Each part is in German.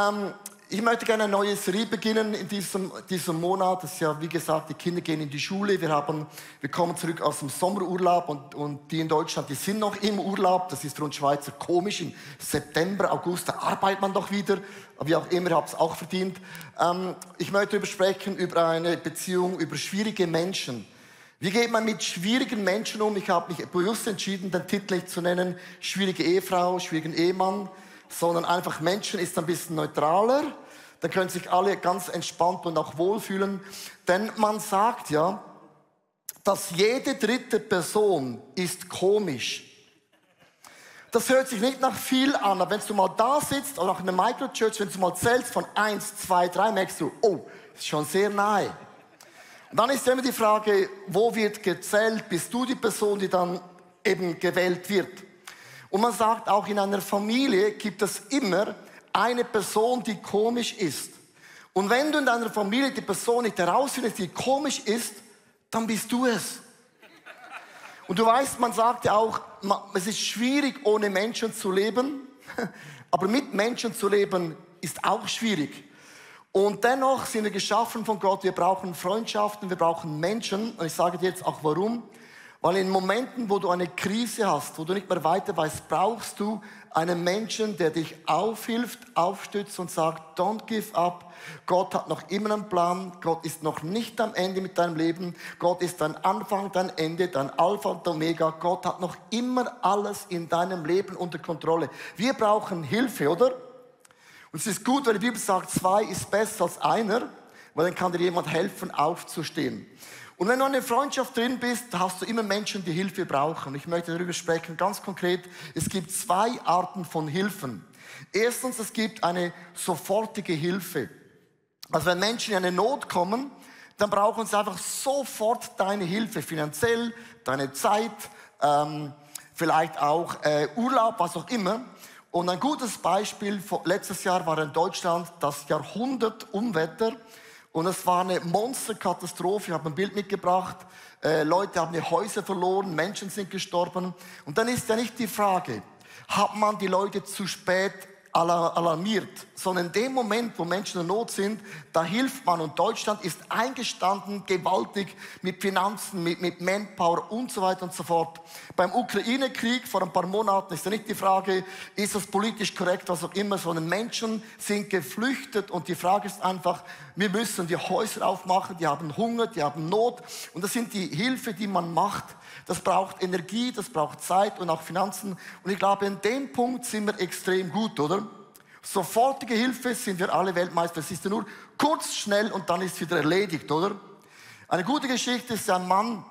Ähm, ich möchte gerne eine neue Serie beginnen in diesem, diesem Monat. Das ist ja, wie gesagt, die Kinder gehen in die Schule. Wir, haben, wir kommen zurück aus dem Sommerurlaub und, und die in Deutschland, die sind noch im Urlaub. Das ist für uns Schweizer komisch. Im September, August, da arbeitet man doch wieder. Wie auch immer, habt es auch verdient. Ähm, ich möchte darüber sprechen, über eine Beziehung, über schwierige Menschen. Wie geht man mit schwierigen Menschen um? Ich habe mich bewusst entschieden, den Titel zu nennen, schwierige Ehefrau, schwierigen Ehemann sondern einfach Menschen ist ein bisschen neutraler. Dann können sich alle ganz entspannt und auch wohlfühlen. Denn man sagt ja, dass jede dritte Person ist komisch. Das hört sich nicht nach viel an, aber wenn du mal da sitzt oder auch in der Microchurch, wenn du mal zählst von eins, zwei, drei, merkst du, oh, ist schon sehr nahe. Und dann ist immer die Frage, wo wird gezählt? Bist du die Person, die dann eben gewählt wird? Und man sagt, auch in einer Familie gibt es immer eine Person, die komisch ist. Und wenn du in deiner Familie die Person nicht herausfindest, die komisch ist, dann bist du es. Und du weißt, man sagt ja auch, es ist schwierig, ohne Menschen zu leben, aber mit Menschen zu leben ist auch schwierig. Und dennoch sind wir geschaffen von Gott. Wir brauchen Freundschaften, wir brauchen Menschen. Und ich sage dir jetzt auch warum. Weil in Momenten, wo du eine Krise hast, wo du nicht mehr weiter weißt, brauchst du einen Menschen, der dich aufhilft, aufstützt und sagt, don't give up. Gott hat noch immer einen Plan. Gott ist noch nicht am Ende mit deinem Leben. Gott ist dein Anfang, dein Ende, dein Alpha und Omega. Gott hat noch immer alles in deinem Leben unter Kontrolle. Wir brauchen Hilfe, oder? Und es ist gut, weil die Bibel sagt, zwei ist besser als einer, weil dann kann dir jemand helfen, aufzustehen. Und wenn du in einer Freundschaft drin bist, hast du immer Menschen, die Hilfe brauchen. Ich möchte darüber sprechen, ganz konkret. Es gibt zwei Arten von Hilfen. Erstens, es gibt eine sofortige Hilfe. Also wenn Menschen in eine Not kommen, dann brauchen sie einfach sofort deine Hilfe, finanziell, deine Zeit, ähm, vielleicht auch äh, Urlaub, was auch immer. Und ein gutes Beispiel, letztes Jahr war in Deutschland das Jahrhundert Umwetter. Und es war eine Monsterkatastrophe. Ich habe ein Bild mitgebracht. Äh, Leute haben ihre Häuser verloren, Menschen sind gestorben. Und dann ist ja nicht die Frage, hat man die Leute zu spät alarmiert, sondern in dem Moment, wo Menschen in Not sind, da hilft man. Und Deutschland ist eingestanden, gewaltig mit Finanzen, mit, mit Manpower und so weiter und so fort. Beim Ukraine-Krieg vor ein paar Monaten ist ja nicht die Frage, ist das politisch korrekt, was auch immer, sondern Menschen sind geflüchtet und die Frage ist einfach, wir müssen die Häuser aufmachen, die haben Hunger, die haben Not und das sind die Hilfe, die man macht. Das braucht Energie, das braucht Zeit und auch Finanzen. Und ich glaube, in dem Punkt sind wir extrem gut, oder? Sofortige Hilfe sind wir alle Weltmeister. Es ist nur kurz, schnell und dann ist es wieder erledigt, oder? Eine gute Geschichte ist, ein Mann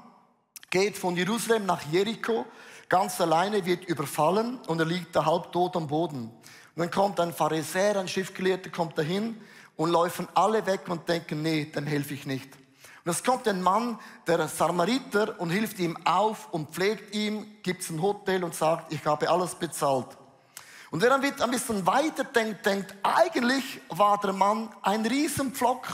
geht von Jerusalem nach Jericho, ganz alleine, wird überfallen und er liegt da halbtot am Boden. Und dann kommt ein Pharisäer, ein Schriftgelehrter, kommt dahin und laufen alle weg und denken, nee, dem helfe ich nicht. Und es kommt ein Mann, der Samariter, und hilft ihm auf und pflegt ihm, gibt ein Hotel und sagt, ich habe alles bezahlt. Und wer dann ein bisschen weiter denkt, denkt, eigentlich war der Mann ein Riesenpflock.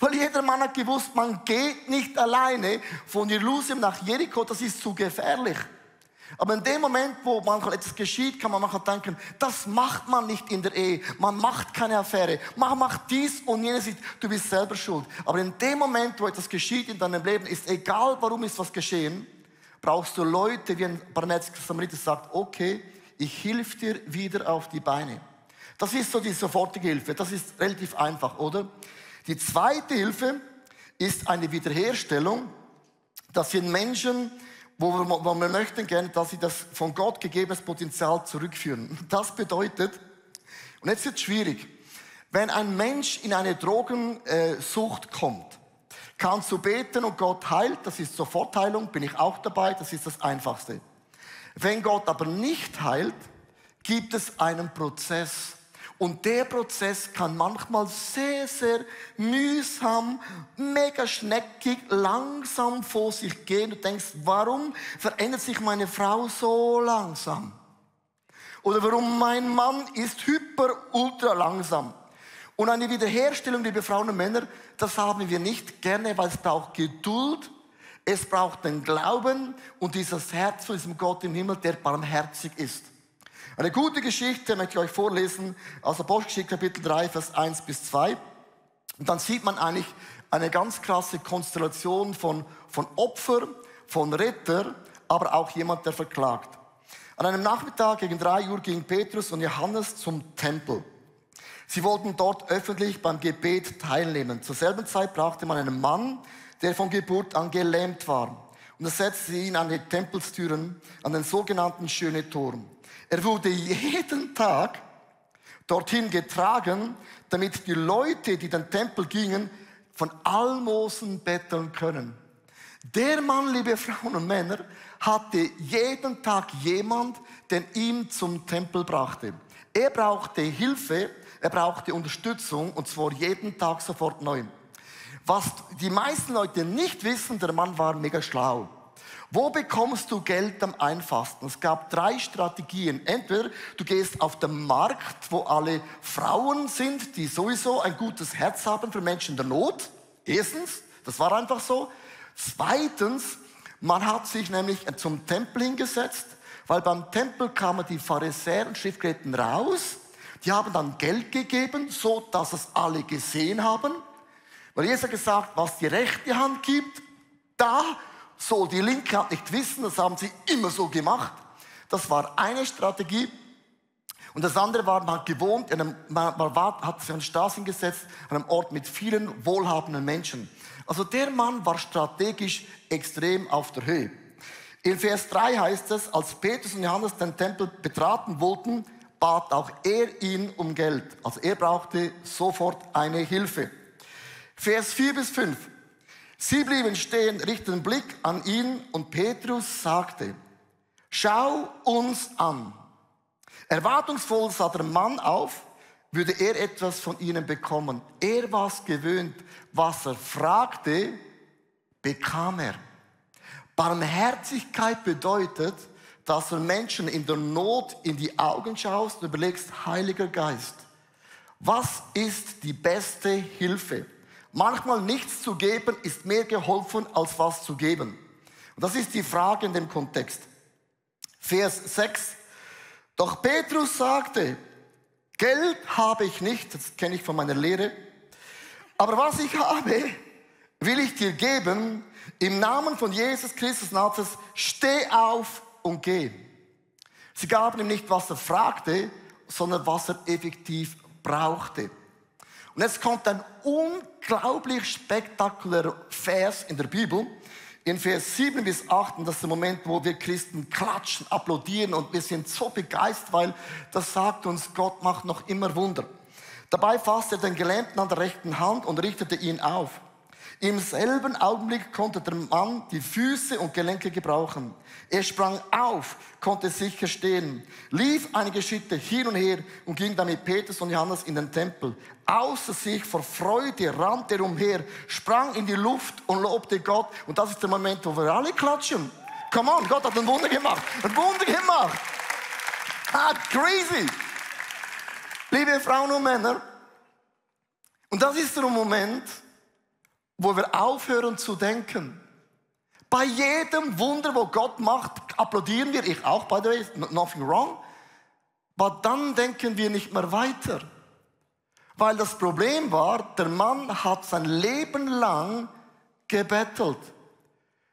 Weil jeder Mann hat gewusst, man geht nicht alleine von Jerusalem nach Jericho, das ist zu gefährlich. Aber in dem Moment, wo manchmal etwas geschieht, kann man manchmal denken, das macht man nicht in der Ehe. Man macht keine Affäre. Man macht dies und jenes. Du bist selber schuld. Aber in dem Moment, wo etwas geschieht in deinem Leben, ist egal, warum ist was geschehen, brauchst du Leute, wie ein barmherziger Samariter sagt, okay, ich hilf dir wieder auf die Beine. Das ist so die sofortige Hilfe. Das ist relativ einfach, oder? Die zweite Hilfe ist eine Wiederherstellung. Das sind Menschen, wo wir, wo wir möchten gerne, dass sie das von Gott gegebenes Potenzial zurückführen. Das bedeutet, und jetzt wird schwierig, wenn ein Mensch in eine Drogensucht kommt, kannst du beten und Gott heilt, das ist Sofortheilung, bin ich auch dabei, das ist das Einfachste. Wenn Gott aber nicht heilt, gibt es einen Prozess. Und der Prozess kann manchmal sehr, sehr mühsam, mega schneckig, langsam vor sich gehen. Du denkst, warum verändert sich meine Frau so langsam? Oder warum mein Mann ist hyper, ultra langsam? Und eine Wiederherstellung, liebe Frauen und Männer, das haben wir nicht gerne, weil es braucht Geduld, es braucht den Glauben und dieses Herz von diesem Gott im Himmel, der barmherzig ist. Eine gute Geschichte möchte ich euch vorlesen aus Apostelgeschichte Kapitel 3, Vers 1 bis 2. Und dann sieht man eigentlich eine ganz krasse Konstellation von, von Opfer, von Retter, aber auch jemand, der verklagt. An einem Nachmittag gegen drei Uhr ging Petrus und Johannes zum Tempel. Sie wollten dort öffentlich beim Gebet teilnehmen. Zur selben Zeit brachte man einen Mann, der von Geburt an gelähmt war. Und er setzte ihn an die Tempelstüren, an den sogenannten Schöne Turm. Er wurde jeden Tag dorthin getragen, damit die Leute, die den Tempel gingen, von Almosen betteln können. Der Mann, liebe Frauen und Männer, hatte jeden Tag jemand, den ihm zum Tempel brachte. Er brauchte Hilfe, er brauchte Unterstützung und zwar jeden Tag sofort neu. Was die meisten Leute nicht wissen, der Mann war mega schlau. Wo bekommst du Geld am einfachsten? Es gab drei Strategien. Entweder du gehst auf den Markt, wo alle Frauen sind, die sowieso ein gutes Herz haben für Menschen in der Not. Erstens, das war einfach so. Zweitens, man hat sich nämlich zum Tempel hingesetzt, weil beim Tempel kamen die Pharisäer und Schriftgelehrten raus. Die haben dann Geld gegeben, so dass es alle gesehen haben. Weil Jesus hat gesagt, was die rechte Hand gibt, da soll die linke Hand nicht wissen. Das haben sie immer so gemacht. Das war eine Strategie. Und das andere war, man hat gewohnt, man, hat sich an Straßen gesetzt, an einem Ort mit vielen wohlhabenden Menschen. Also der Mann war strategisch extrem auf der Höhe. In Vers 3 heißt es, als Petrus und Johannes den Tempel betraten wollten, bat auch er ihn um Geld. Also er brauchte sofort eine Hilfe. Vers 4 bis 5. Sie blieben stehen, richteten Blick an ihn und Petrus sagte, schau uns an. Erwartungsvoll sah der Mann auf, würde er etwas von ihnen bekommen. Er war es gewöhnt, was er fragte, bekam er. Barmherzigkeit bedeutet, dass du Menschen in der Not in die Augen schaust und überlegst, Heiliger Geist, was ist die beste Hilfe? Manchmal nichts zu geben ist mehr geholfen, als was zu geben. Und das ist die Frage in dem Kontext. Vers 6. Doch Petrus sagte, Geld habe ich nicht, das kenne ich von meiner Lehre, aber was ich habe, will ich dir geben. Im Namen von Jesus Christus Nazareth, steh auf und geh. Sie gaben ihm nicht, was er fragte, sondern was er effektiv brauchte. Und jetzt kommt ein unglaublich spektakulärer Vers in der Bibel. In Vers 7 bis 8, und das ist der Moment, wo wir Christen klatschen, applaudieren und wir sind so begeistert, weil das sagt uns, Gott macht noch immer Wunder. Dabei fasste er den Gelähmten an der rechten Hand und richtete ihn auf. Im selben Augenblick konnte der Mann die Füße und Gelenke gebrauchen. Er sprang auf, konnte sicher stehen, lief einige Schritte hin und her und ging dann mit Petrus und Johannes in den Tempel. Außer sich vor Freude rannte er umher, sprang in die Luft und lobte Gott. Und das ist der Moment, wo wir alle klatschen. Come on, Gott hat ein Wunder gemacht. Ein Wunder gemacht. Ah, crazy. Liebe Frauen und Männer. Und das ist der Moment, wo wir aufhören zu denken. Bei jedem Wunder, wo Gott macht, applaudieren wir, ich auch, by the way, nothing wrong. Aber dann denken wir nicht mehr weiter. Weil das Problem war, der Mann hat sein Leben lang gebettelt.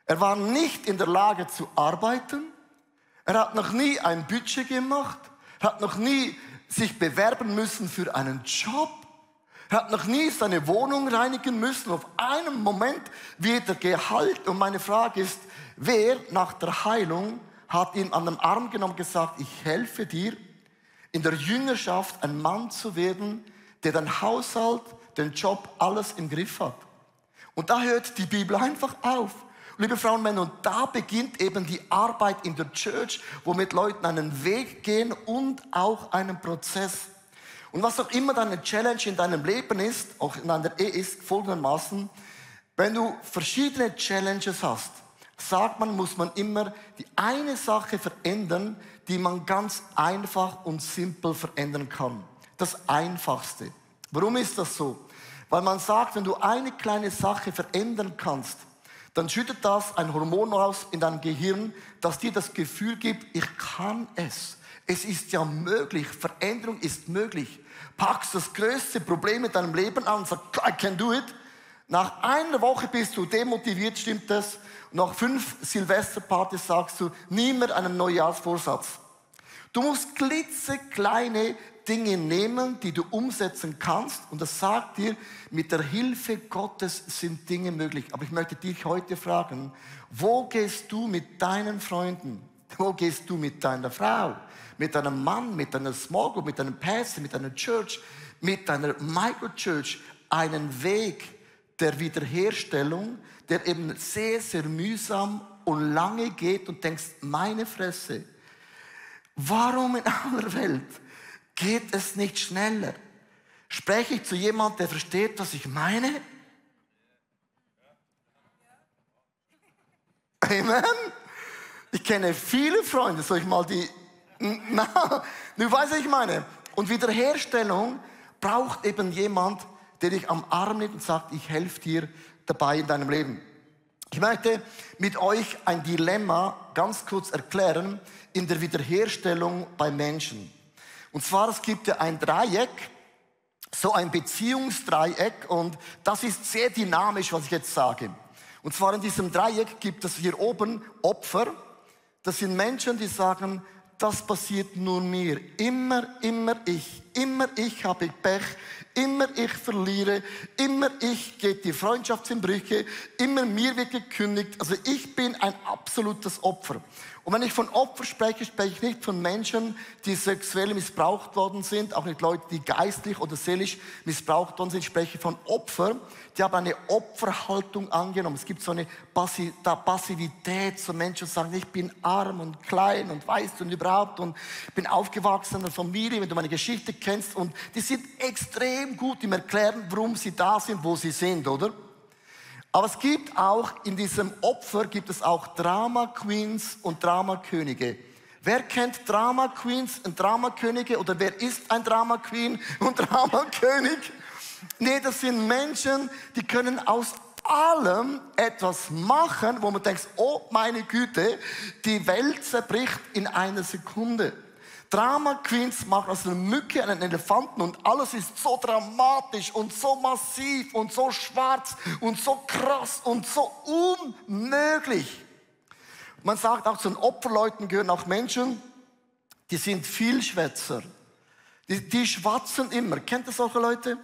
Er war nicht in der Lage zu arbeiten. Er hat noch nie ein Budget gemacht. Er hat noch nie sich bewerben müssen für einen Job. Er hat noch nie seine Wohnung reinigen müssen. Auf einen Moment wird er geheilt. Und meine Frage ist, wer nach der Heilung hat ihn an den Arm genommen und gesagt, ich helfe dir, in der Jüngerschaft ein Mann zu werden, der den Haushalt, den Job, alles im Griff hat. Und da hört die Bibel einfach auf. Liebe Frauen und Männer, und da beginnt eben die Arbeit in der Church, wo mit Leuten einen Weg gehen und auch einen Prozess. Und was auch immer deine Challenge in deinem Leben ist, auch in deiner Ehe ist, folgendermaßen, wenn du verschiedene Challenges hast, sagt man, muss man immer die eine Sache verändern, die man ganz einfach und simpel verändern kann. Das Einfachste. Warum ist das so? Weil man sagt, wenn du eine kleine Sache verändern kannst, dann schüttet das ein Hormon aus in deinem Gehirn, das dir das Gefühl gibt, ich kann es. Es ist ja möglich, Veränderung ist möglich. Packst das größte Problem in deinem Leben an und sagst, I can do it. Nach einer Woche bist du demotiviert, stimmt das? Nach fünf Silvesterpartys sagst du, nie mehr einen Neujahrsvorsatz. Du musst klitzekleine Dinge nehmen, die du umsetzen kannst. Und das sagt dir, mit der Hilfe Gottes sind Dinge möglich. Aber ich möchte dich heute fragen, wo gehst du mit deinen Freunden? Wo gehst du mit deiner Frau? Mit deinem Mann, mit deiner Small Group, mit deinem Pastor, mit deiner Church, mit deiner Microchurch einen Weg der Wiederherstellung, der eben sehr, sehr mühsam und lange geht und denkst, meine Fresse, warum in aller Welt geht es nicht schneller? Spreche ich zu jemandem, der versteht, was ich meine? Amen. Ich kenne viele Freunde, soll ich mal die, na, du weißt, was ich meine. Und Wiederherstellung braucht eben jemand, der dich am Arm nimmt und sagt, ich helfe dir dabei in deinem Leben. Ich möchte mit euch ein Dilemma ganz kurz erklären in der Wiederherstellung bei Menschen. Und zwar, es gibt ja ein Dreieck, so ein Beziehungsdreieck und das ist sehr dynamisch, was ich jetzt sage. Und zwar in diesem Dreieck gibt es hier oben Opfer. Das sind Menschen, die sagen, das passiert nur mir. Immer, immer ich. Immer ich habe Pech. Immer ich verliere. Immer ich geht die Freundschaft in Brüche. Immer mir wird gekündigt. Also ich bin ein absolutes Opfer. Und wenn ich von Opfer spreche, spreche ich nicht von Menschen, die sexuell missbraucht worden sind, auch nicht Leute, die geistlich oder seelisch missbraucht worden sind. Ich spreche von Opfer, die haben eine Opferhaltung angenommen. Es gibt so eine Passivität, so Menschen sagen, ich bin arm und klein und weißt und überhaupt und bin aufgewachsen in einer Familie, wenn du meine Geschichte kennst und die sind extrem gut im Erklären, warum sie da sind, wo sie sind, oder? Aber es gibt auch in diesem Opfer gibt es auch Drama Queens und Drama Könige. Wer kennt Drama Queens und Drama Könige oder wer ist ein Drama Queen und Drama König? Nee, das sind Menschen, die können aus allem etwas machen, wo man denkt, oh meine Güte, die Welt zerbricht in einer Sekunde. Drama Queens machen aus einer Mücke einen Elefanten und alles ist so dramatisch und so massiv und so schwarz und so krass und so unmöglich. Man sagt auch zu den Opferleuten gehören auch Menschen, die sind Vielschwätzer. Die, die schwatzen immer. Kennt ihr solche Leute?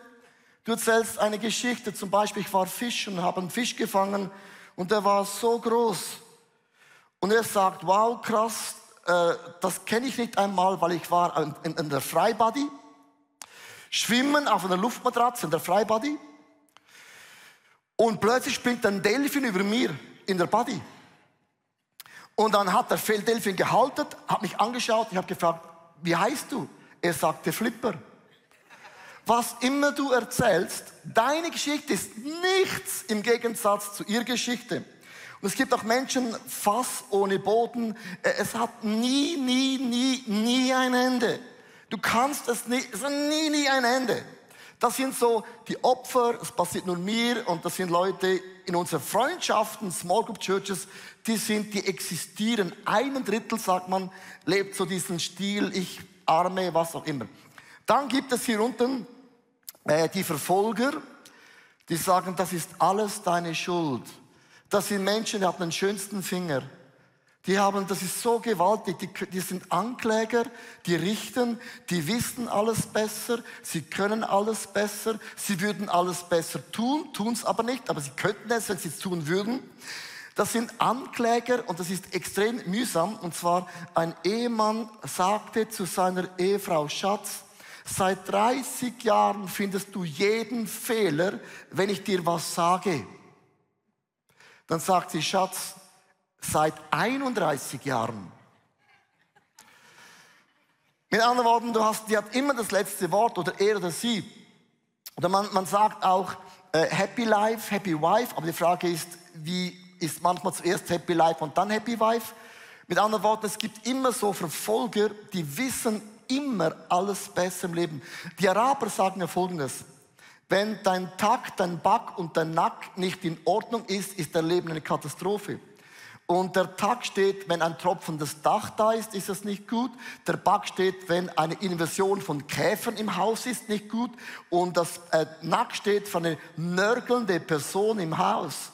Du erzählst eine Geschichte, zum Beispiel, ich war fischen und habe einen Fisch gefangen und der war so groß. Und er sagt, wow, krass, äh, das kenne ich nicht einmal, weil ich war in, in, in der Freibody. Schwimmen auf einer Luftmatratze in der Freibody. Und plötzlich springt ein Delfin über mir in der Body. Und dann hat der Delfin gehalten, hat mich angeschaut, ich habe gefragt, wie heißt du? Er sagte Flipper. Was immer du erzählst, deine Geschichte ist nichts im Gegensatz zu ihrer Geschichte. Und es gibt auch Menschen, Fass ohne Boden. Äh, es hat nie, nie, nie, nie ein Ende. Du kannst es nicht, es hat nie, nie ein Ende. Das sind so die Opfer, es passiert nur mir und das sind Leute in unseren Freundschaften, Small Group Churches, die sind, die existieren. Ein Drittel, sagt man, lebt so diesen Stil, ich arme, was auch immer. Dann gibt es hier unten äh, die Verfolger, die sagen, das ist alles deine Schuld. Das sind Menschen, die haben den schönsten Finger. Die haben, das ist so gewaltig, die, die, sind Ankläger, die richten, die wissen alles besser, sie können alles besser, sie würden alles besser tun, tun es aber nicht, aber sie könnten es, wenn sie es tun würden. Das sind Ankläger und das ist extrem mühsam. Und zwar ein Ehemann sagte zu seiner Ehefrau, Schatz, seit 30 Jahren findest du jeden Fehler, wenn ich dir was sage. Dann sagt sie, Schatz, seit 31 Jahren. Mit anderen Worten, du hast, die hat immer das letzte Wort oder er oder sie. Oder man, man sagt auch äh, Happy Life, Happy Wife, aber die Frage ist, wie ist manchmal zuerst Happy Life und dann Happy Wife? Mit anderen Worten, es gibt immer so Verfolger, die wissen immer alles besser im Leben. Die Araber sagen ja Folgendes. Wenn dein Takt, dein Back und dein Nack nicht in Ordnung ist, ist dein Leben eine Katastrophe. Und der Tag steht, wenn ein tropfendes Dach da ist, ist das nicht gut. Der Bug steht, wenn eine Invasion von Käfern im Haus ist, nicht gut. Und das äh, Nack steht für eine nörgelnde Person im Haus.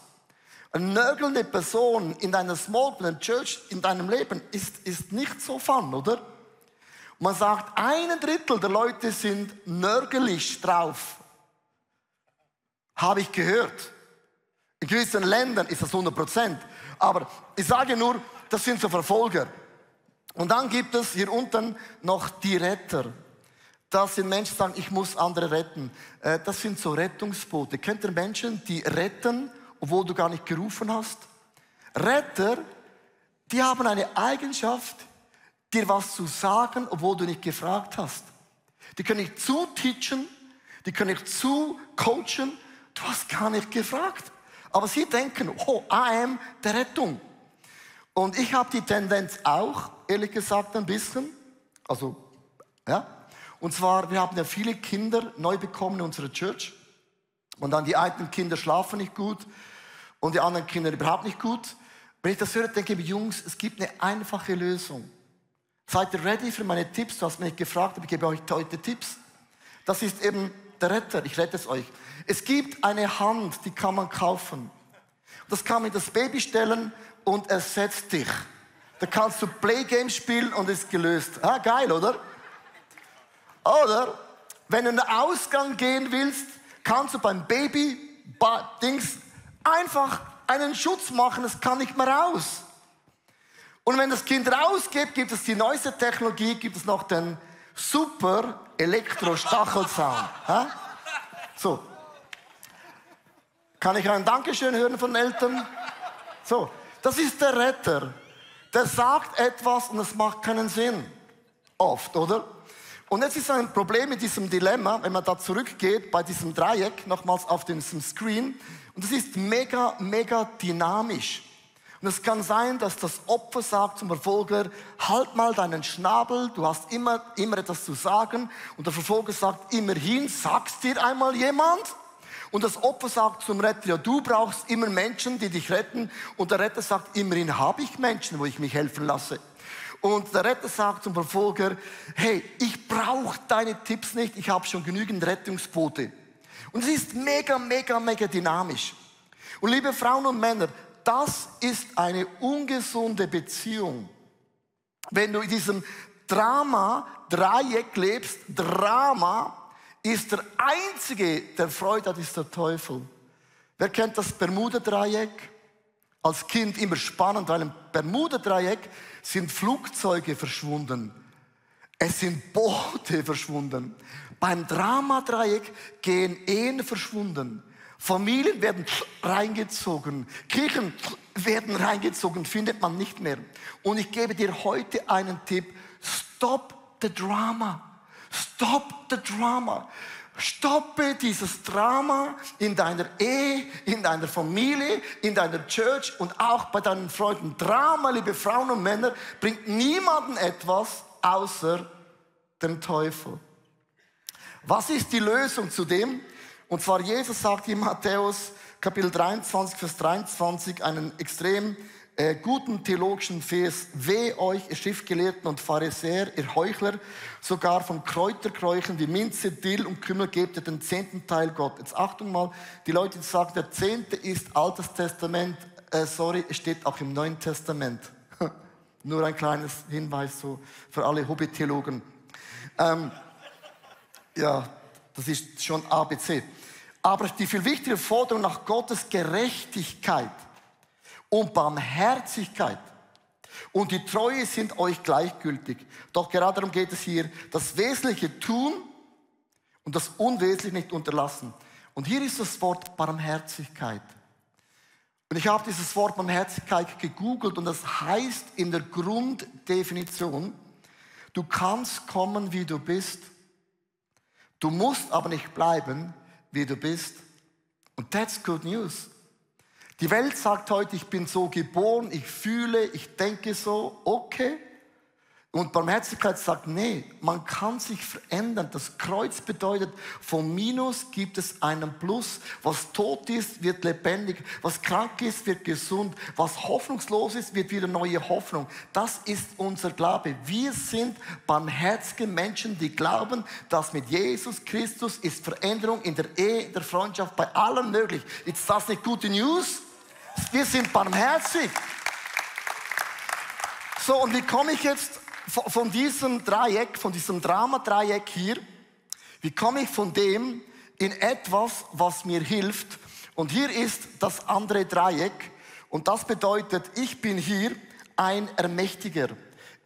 Eine nörgelnde Person in deiner Small einer Church, in deinem Leben ist, ist nicht so fun, oder? Man sagt, ein Drittel der Leute sind nörgelig drauf. Habe ich gehört. In gewissen Ländern ist das 100 Prozent. Aber ich sage nur, das sind so Verfolger. Und dann gibt es hier unten noch die Retter. Das sind Menschen, die sagen, ich muss andere retten. Äh, das sind so Rettungsboote. Kennt ihr Menschen, die retten, obwohl du gar nicht gerufen hast? Retter, die haben eine Eigenschaft, dir was zu sagen, obwohl du nicht gefragt hast. Die können nicht zuteachen, die können nicht zu coachen, du hast gar nicht gefragt. Aber sie denken, oh, I am der Rettung. Und ich habe die Tendenz auch, ehrlich gesagt, ein bisschen. Also, ja. Und zwar, wir haben ja viele Kinder neu bekommen in unserer Church. Und dann die einen Kinder schlafen nicht gut und die anderen Kinder überhaupt nicht gut. Wenn ich das höre, denke ich, Jungs, es gibt eine einfache Lösung. Seid ihr ready für meine Tipps? Du hast mich gefragt, aber ich gebe euch heute Tipps. Das ist eben der Retter. Ich rette es euch. Es gibt eine Hand, die kann man kaufen. Das kann man in das Baby stellen und es setzt dich. Da kannst du Playgames spielen und ist gelöst. Ah, geil, oder? Oder wenn du in den Ausgang gehen willst, kannst du beim Baby Dings einfach einen Schutz machen, es kann nicht mehr raus. Und wenn das Kind rausgeht, gibt es die neueste Technologie, gibt es noch den super Elektro-Stachelzaun. so, kann ich ein Dankeschön hören von Eltern? So, das ist der Retter. Der sagt etwas und es macht keinen Sinn. Oft, oder? Und jetzt ist ein Problem mit diesem Dilemma, wenn man da zurückgeht bei diesem Dreieck, nochmals auf diesem Screen. Und es ist mega, mega dynamisch. Und es kann sein, dass das Opfer sagt zum Verfolger, halt mal deinen Schnabel, du hast immer, immer etwas zu sagen. Und der Verfolger sagt, immerhin, sagst dir einmal jemand? Und das Opfer sagt zum Retter, ja, du brauchst immer Menschen, die dich retten. Und der Retter sagt, immerhin habe ich Menschen, wo ich mich helfen lasse. Und der Retter sagt zum Verfolger, hey, ich brauche deine Tipps nicht, ich habe schon genügend Rettungsboote. Und es ist mega, mega, mega dynamisch. Und liebe Frauen und Männer, das ist eine ungesunde Beziehung. Wenn du in diesem Drama, Dreieck lebst, Drama, ist der Einzige, der Freude hat, ist der Teufel. Wer kennt das Bermuda-Dreieck? Als Kind immer spannend, weil im Bermuda-Dreieck sind Flugzeuge verschwunden. Es sind Boote verschwunden. Beim Drama-Dreieck gehen Ehen verschwunden. Familien werden reingezogen. Kirchen werden reingezogen, findet man nicht mehr. Und ich gebe dir heute einen Tipp. Stop the drama. Stop the drama. Stoppe dieses Drama in deiner Ehe, in deiner Familie, in deiner Church und auch bei deinen Freunden. Drama, liebe Frauen und Männer, bringt niemanden etwas außer dem Teufel. Was ist die Lösung zu dem? Und zwar Jesus sagt in Matthäus Kapitel 23, Vers 23 einen extrem äh, guten theologischen Vers. Weh euch, ihr Schriftgelehrten und Pharisäer, ihr Heuchler, sogar von Kräuterkräuchen wie Minze, Dill und Kümmel gebt ihr den zehnten Teil Gott. Jetzt Achtung mal, die Leute, sagen, der zehnte ist Altes Testament, äh, sorry, es steht auch im Neuen Testament. Nur ein kleines Hinweis so für alle Hobbytheologen. Ähm, ja, das ist schon ABC. Aber die viel wichtigere Forderung nach Gottes Gerechtigkeit und Barmherzigkeit und die Treue sind euch gleichgültig. Doch gerade darum geht es hier, das Wesentliche tun und das Unwesentliche nicht unterlassen. Und hier ist das Wort Barmherzigkeit. Und ich habe dieses Wort Barmherzigkeit gegoogelt und das heißt in der Grunddefinition, du kannst kommen, wie du bist, du musst aber nicht bleiben, wie du bist. Und that's good news. Die Welt sagt heute, ich bin so geboren, ich fühle, ich denke so, okay. Und Barmherzigkeit sagt, nee, man kann sich verändern. Das Kreuz bedeutet, vom Minus gibt es einen Plus. Was tot ist, wird lebendig. Was krank ist, wird gesund. Was hoffnungslos ist, wird wieder neue Hoffnung. Das ist unser Glaube. Wir sind barmherzige Menschen, die glauben, dass mit Jesus Christus ist Veränderung in der Ehe, in der Freundschaft, bei allem möglich. Ist das nicht gute News? Wir sind barmherzig. So, und wie komme ich jetzt von diesem Dreieck, von diesem Dramadreieck hier, wie komme ich von dem in etwas, was mir hilft? Und hier ist das andere Dreieck. Und das bedeutet, ich bin hier ein Ermächtiger.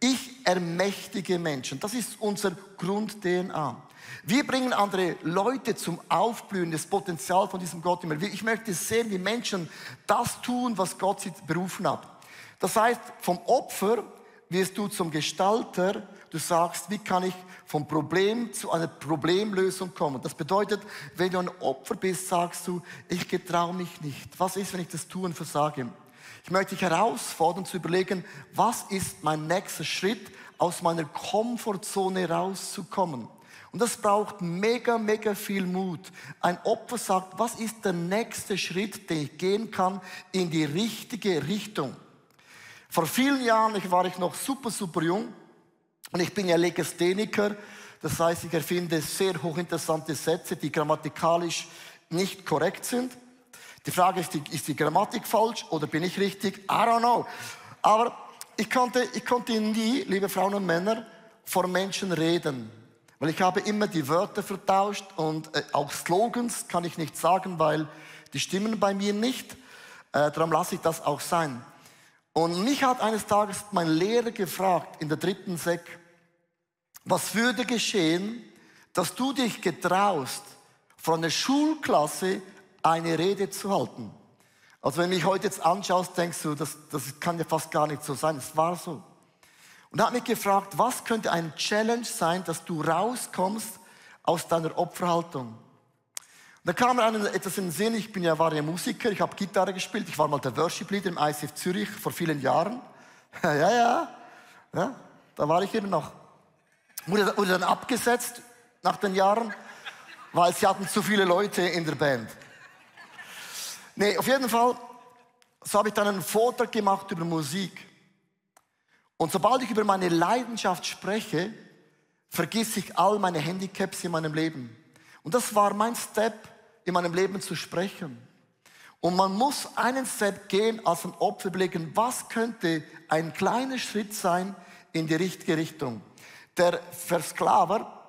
Ich ermächtige Menschen. Das ist unser Grund-DNA. Wir bringen andere Leute zum Aufblühen, das Potenzial von diesem Gott immer. Ich möchte sehen, wie Menschen das tun, was Gott sie berufen hat. Das heißt, vom Opfer wirst du zum Gestalter. Du sagst, wie kann ich vom Problem zu einer Problemlösung kommen? Das bedeutet, wenn du ein Opfer bist, sagst du, ich getraue mich nicht. Was ist, wenn ich das tue und versage? Ich möchte dich herausfordern zu überlegen, was ist mein nächster Schritt, aus meiner Komfortzone rauszukommen. Und das braucht mega, mega viel Mut. Ein Opfer sagt, was ist der nächste Schritt, den ich gehen kann in die richtige Richtung? Vor vielen Jahren ich war ich noch super, super jung und ich bin ja Legastheniker. Das heißt, ich erfinde sehr hochinteressante Sätze, die grammatikalisch nicht korrekt sind. Die Frage ist, ist die Grammatik falsch oder bin ich richtig? I don't know. Aber ich konnte, ich konnte nie, liebe Frauen und Männer, vor Menschen reden. Weil ich habe immer die Wörter vertauscht und äh, auch Slogans kann ich nicht sagen, weil die stimmen bei mir nicht. Äh, darum lasse ich das auch sein. Und mich hat eines Tages mein Lehrer gefragt in der dritten Sek, was würde geschehen, dass du dich getraust, von einer Schulklasse eine Rede zu halten? Also wenn du mich heute jetzt anschaust, denkst du, das, das kann ja fast gar nicht so sein. Es war so. Und hat mich gefragt, was könnte ein Challenge sein, dass du rauskommst aus deiner Opferhaltung? Da kam mir einem etwas in den Sinn, ich bin ja, war ja Musiker, ich habe Gitarre gespielt, ich war mal der Worship Leader im ICF Zürich vor vielen Jahren. ja, ja, ja, da war ich eben noch. Wurde, wurde dann abgesetzt nach den Jahren, weil sie hatten zu viele Leute in der Band. Nee, auf jeden Fall, so habe ich dann einen Vortrag gemacht über Musik. Und sobald ich über meine Leidenschaft spreche, vergiss ich all meine Handicaps in meinem Leben. Und das war mein Step in meinem Leben zu sprechen. Und man muss einen Step gehen als ein Opfer überlegen, was könnte ein kleiner Schritt sein in die richtige Richtung. Der Versklaver,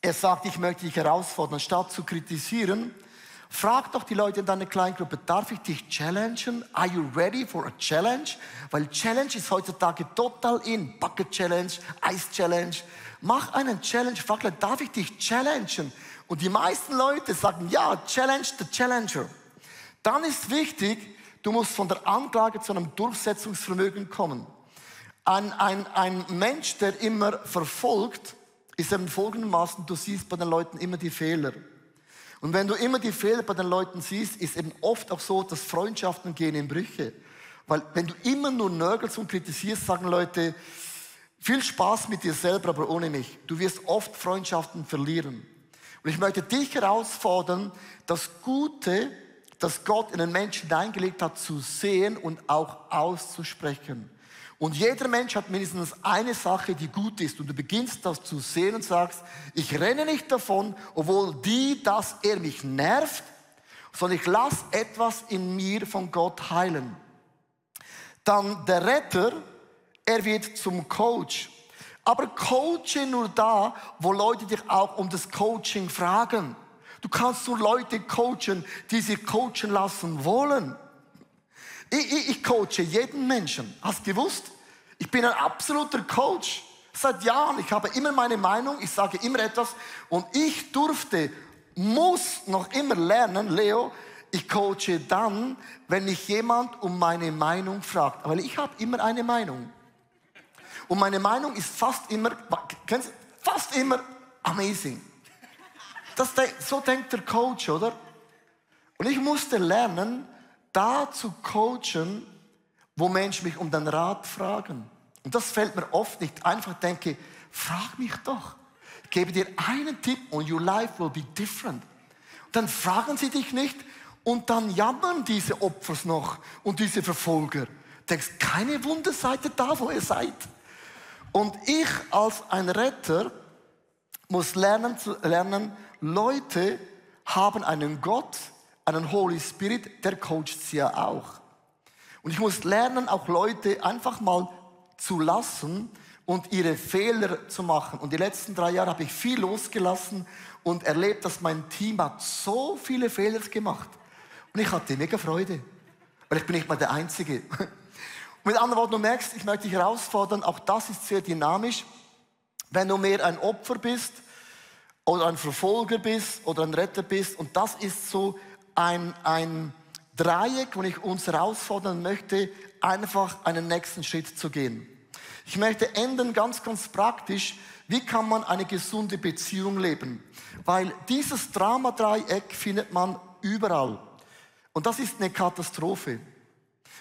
er sagt, ich möchte dich herausfordern, statt zu kritisieren, frag doch die Leute in deiner Kleingruppe, darf ich dich challengen? Are you ready for a challenge? Weil Challenge ist heutzutage total in. Bucket Challenge, Ice Challenge. Mach einen Challenge, frag Leute, darf ich dich challengen? Und die meisten Leute sagen, ja, challenge the challenger. Dann ist wichtig, du musst von der Anklage zu einem Durchsetzungsvermögen kommen. Ein, ein, ein Mensch, der immer verfolgt, ist eben folgendermaßen, du siehst bei den Leuten immer die Fehler. Und wenn du immer die Fehler bei den Leuten siehst, ist eben oft auch so, dass Freundschaften gehen in Brüche. Weil wenn du immer nur nörgelst und kritisierst, sagen Leute, viel Spaß mit dir selber, aber ohne mich. Du wirst oft Freundschaften verlieren. Und ich möchte dich herausfordern, das Gute, das Gott in den Menschen hineingelegt hat, zu sehen und auch auszusprechen. Und jeder Mensch hat mindestens eine Sache, die gut ist. Und du beginnst das zu sehen und sagst, ich renne nicht davon, obwohl die, dass er mich nervt, sondern ich lasse etwas in mir von Gott heilen. Dann der Retter, er wird zum Coach. Aber coache nur da, wo Leute dich auch um das Coaching fragen. Du kannst nur Leute coachen, die sich coachen lassen wollen. Ich, ich, ich coache jeden Menschen. Hast du gewusst? Ich bin ein absoluter Coach. Seit Jahren. Ich habe immer meine Meinung. Ich sage immer etwas. Und ich durfte, muss noch immer lernen, Leo, ich coache dann, wenn mich jemand um meine Meinung fragt. Weil ich habe immer eine Meinung. Und meine Meinung ist fast immer, fast immer amazing. Das, so denkt der Coach, oder? Und ich musste lernen, da zu coachen, wo Menschen mich um den Rat fragen. Und das fällt mir oft nicht. Einfach denke, frag mich doch. Ich gebe dir einen Tipp und your life will be different. Und dann fragen sie dich nicht und dann jammern diese Opfers noch und diese Verfolger. Du denkst, keine Wunder seid ihr da, wo ihr seid. Und ich als ein Retter muss lernen zu lernen, Leute haben einen Gott, einen Holy Spirit, der coacht sie ja auch. Und ich muss lernen, auch Leute einfach mal zu lassen und ihre Fehler zu machen. Und die letzten drei Jahre habe ich viel losgelassen und erlebt, dass mein Team hat so viele Fehler gemacht. Und ich hatte mega Freude, weil ich bin nicht mal der Einzige. Mit anderen Worten, du merkst, ich möchte dich herausfordern, auch das ist sehr dynamisch. Wenn du mehr ein Opfer bist oder ein Verfolger bist oder ein Retter bist, und das ist so ein, ein Dreieck, wo ich uns herausfordern möchte, einfach einen nächsten Schritt zu gehen. Ich möchte enden ganz, ganz praktisch. Wie kann man eine gesunde Beziehung leben? Weil dieses Drama-Dreieck findet man überall. Und das ist eine Katastrophe.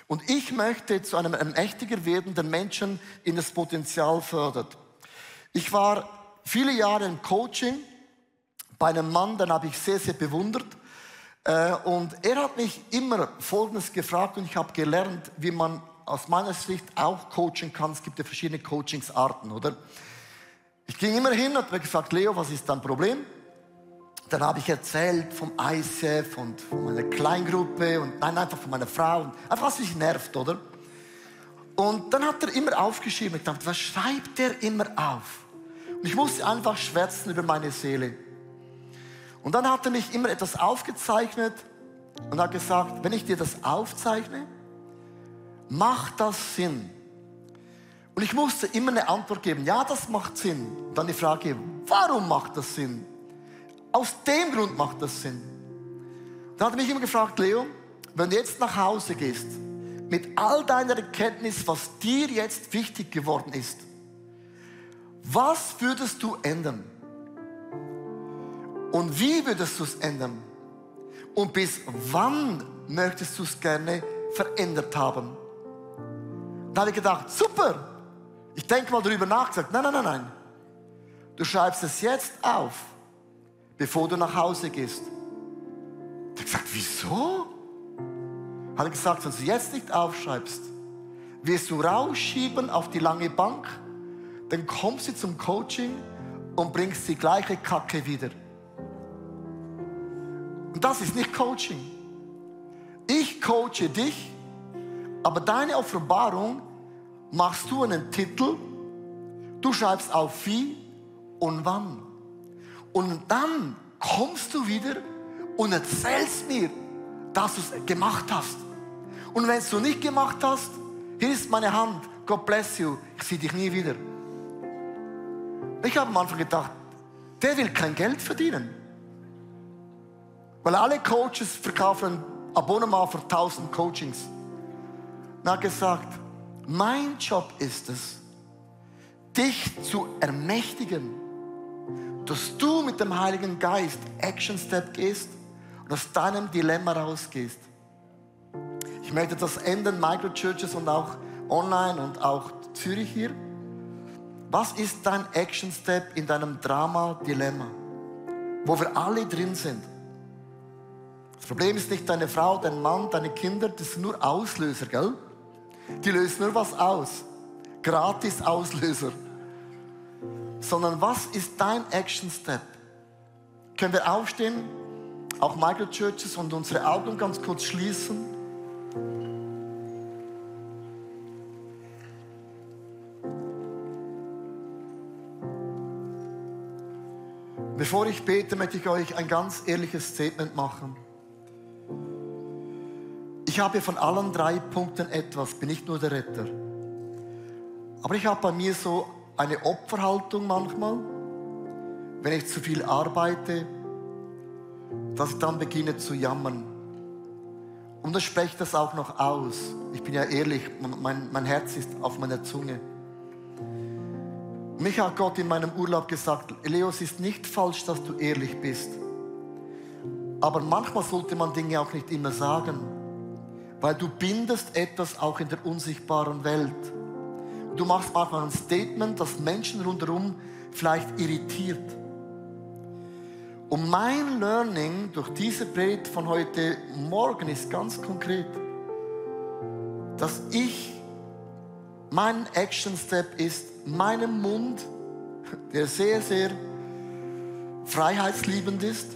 Und ich möchte zu einem mächtiger werdenden Menschen in das Potenzial fördert. Ich war viele Jahre im Coaching bei einem Mann, den habe ich sehr, sehr bewundert. Äh, und er hat mich immer Folgendes gefragt und ich habe gelernt, wie man aus meiner Sicht auch coachen kann. Es gibt ja verschiedene Coachingsarten, oder? Ich ging immer hin und habe gefragt, Leo, was ist dein Problem? Dann habe ich erzählt vom ICF und von meiner Kleingruppe und nein, einfach von meiner Frau. Und einfach, was mich nervt, oder? Und dann hat er immer aufgeschrieben. Ich dachte, was schreibt er immer auf? Und ich musste einfach schwärzen über meine Seele. Und dann hat er mich immer etwas aufgezeichnet und hat gesagt, wenn ich dir das aufzeichne, macht das Sinn? Und ich musste immer eine Antwort geben, ja, das macht Sinn. Und dann die Frage, warum macht das Sinn? Aus dem Grund macht das Sinn. Dann hat er mich immer gefragt, Leo, wenn du jetzt nach Hause gehst, mit all deiner Erkenntnis, was dir jetzt wichtig geworden ist, was würdest du ändern? Und wie würdest du es ändern? Und bis wann möchtest du es gerne verändert haben? Da habe ich gedacht, super. Ich denke mal darüber nach, gesagt, nein, nein, nein, nein. Du schreibst es jetzt auf bevor du nach Hause gehst. Er hat gesagt, wieso? Hat er gesagt, wenn du jetzt nicht aufschreibst, wirst du rausschieben auf die lange Bank, dann kommst du zum Coaching und bringst die gleiche Kacke wieder. Und das ist nicht Coaching. Ich coache dich, aber deine Offenbarung machst du einen Titel, du schreibst auf wie und wann. Und dann kommst du wieder und erzählst mir, dass du es gemacht hast. Und wenn du nicht gemacht hast, hier ist meine Hand, God bless you, ich sehe dich nie wieder. Ich habe am Anfang gedacht, der will kein Geld verdienen. Weil alle Coaches verkaufen ein Abonnement für 1000 Coachings. Hat gesagt, mein Job ist es, dich zu ermächtigen dass du mit dem Heiligen Geist Action Step gehst und aus deinem Dilemma rausgehst. Ich möchte das ändern, Microchurches und auch online und auch Zürich hier. Was ist dein Action Step in deinem Drama-Dilemma, wo wir alle drin sind? Das Problem ist nicht deine Frau, dein Mann, deine Kinder, das sind nur Auslöser, gell? Die lösen nur was aus. Gratis Auslöser sondern was ist dein Action Step? Können wir aufstehen, auch Michael Churches und unsere Augen ganz kurz schließen? Bevor ich bete, möchte ich euch ein ganz ehrliches Statement machen. Ich habe von allen drei Punkten etwas, bin nicht nur der Retter. Aber ich habe bei mir so eine Opferhaltung manchmal, wenn ich zu viel arbeite, dass ich dann beginne zu jammern. Und dann spreche das auch noch aus. Ich bin ja ehrlich, mein, mein Herz ist auf meiner Zunge. Mich hat Gott in meinem Urlaub gesagt, Leo, es ist nicht falsch, dass du ehrlich bist. Aber manchmal sollte man Dinge auch nicht immer sagen, weil du bindest etwas auch in der unsichtbaren Welt. du machst manchmal ein Statement, das Menschen rundherum vielleicht irritiert. Und mein Learning durch diese Predigt von heute Morgen ist ganz konkret, dass ich, mein Action Step ist, meinem Mund, der sehr, sehr freiheitsliebend ist,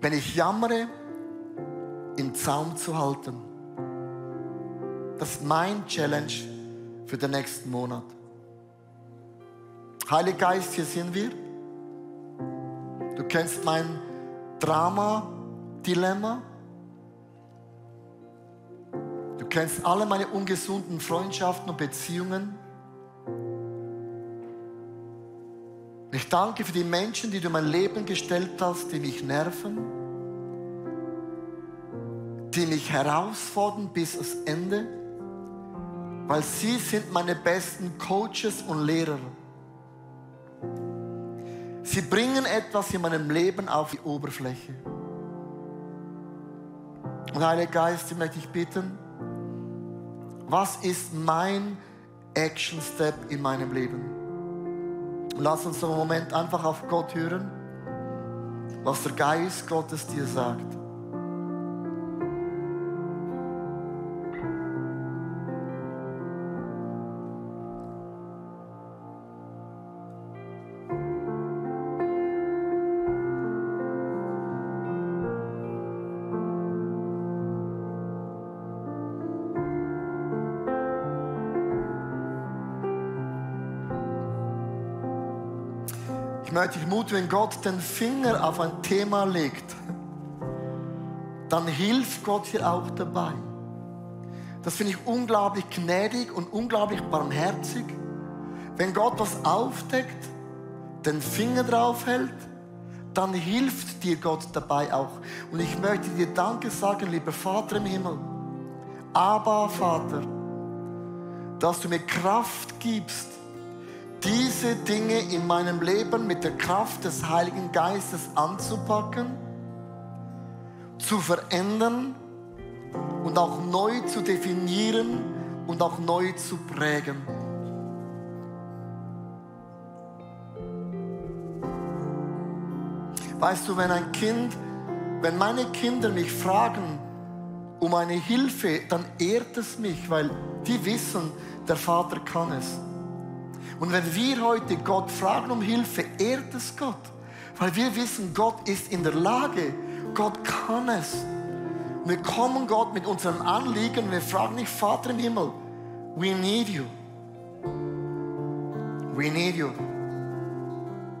wenn ich jammere, im Zaum zu halten. Das ist mein Challenge für den nächsten Monat. Heiliger Geist, hier sind wir. Du kennst mein Drama-Dilemma. Du kennst alle meine ungesunden Freundschaften und Beziehungen. Ich danke für die Menschen, die du in mein Leben gestellt hast, die mich nerven, die mich herausfordern bis ans Ende, weil sie sind meine besten Coaches und Lehrer. Sie bringen etwas in meinem Leben auf die Oberfläche. Und Heiliger Geist, ich möchte dich bitten, was ist mein Action Step in meinem Leben? Lass uns einen Moment einfach auf Gott hören, was der Geist Gottes dir sagt. Möchte ich Mut, wenn Gott den Finger auf ein Thema legt, dann hilft Gott hier auch dabei. Das finde ich unglaublich gnädig und unglaublich barmherzig. Wenn Gott was aufdeckt, den Finger drauf hält, dann hilft dir Gott dabei auch. Und ich möchte dir Danke sagen, lieber Vater im Himmel. Aber Vater, dass du mir Kraft gibst, diese Dinge in meinem Leben mit der Kraft des Heiligen Geistes anzupacken, zu verändern und auch neu zu definieren und auch neu zu prägen. Weißt du, wenn ein Kind, wenn meine Kinder mich fragen um eine Hilfe, dann ehrt es mich, weil die wissen, der Vater kann es. Und wenn wir heute Gott fragen um Hilfe, ehrt es Gott. Weil wir wissen, Gott ist in der Lage. Gott kann es. Wir kommen Gott mit unserem Anliegen wir fragen nicht, Vater im Himmel, we need you. We need you.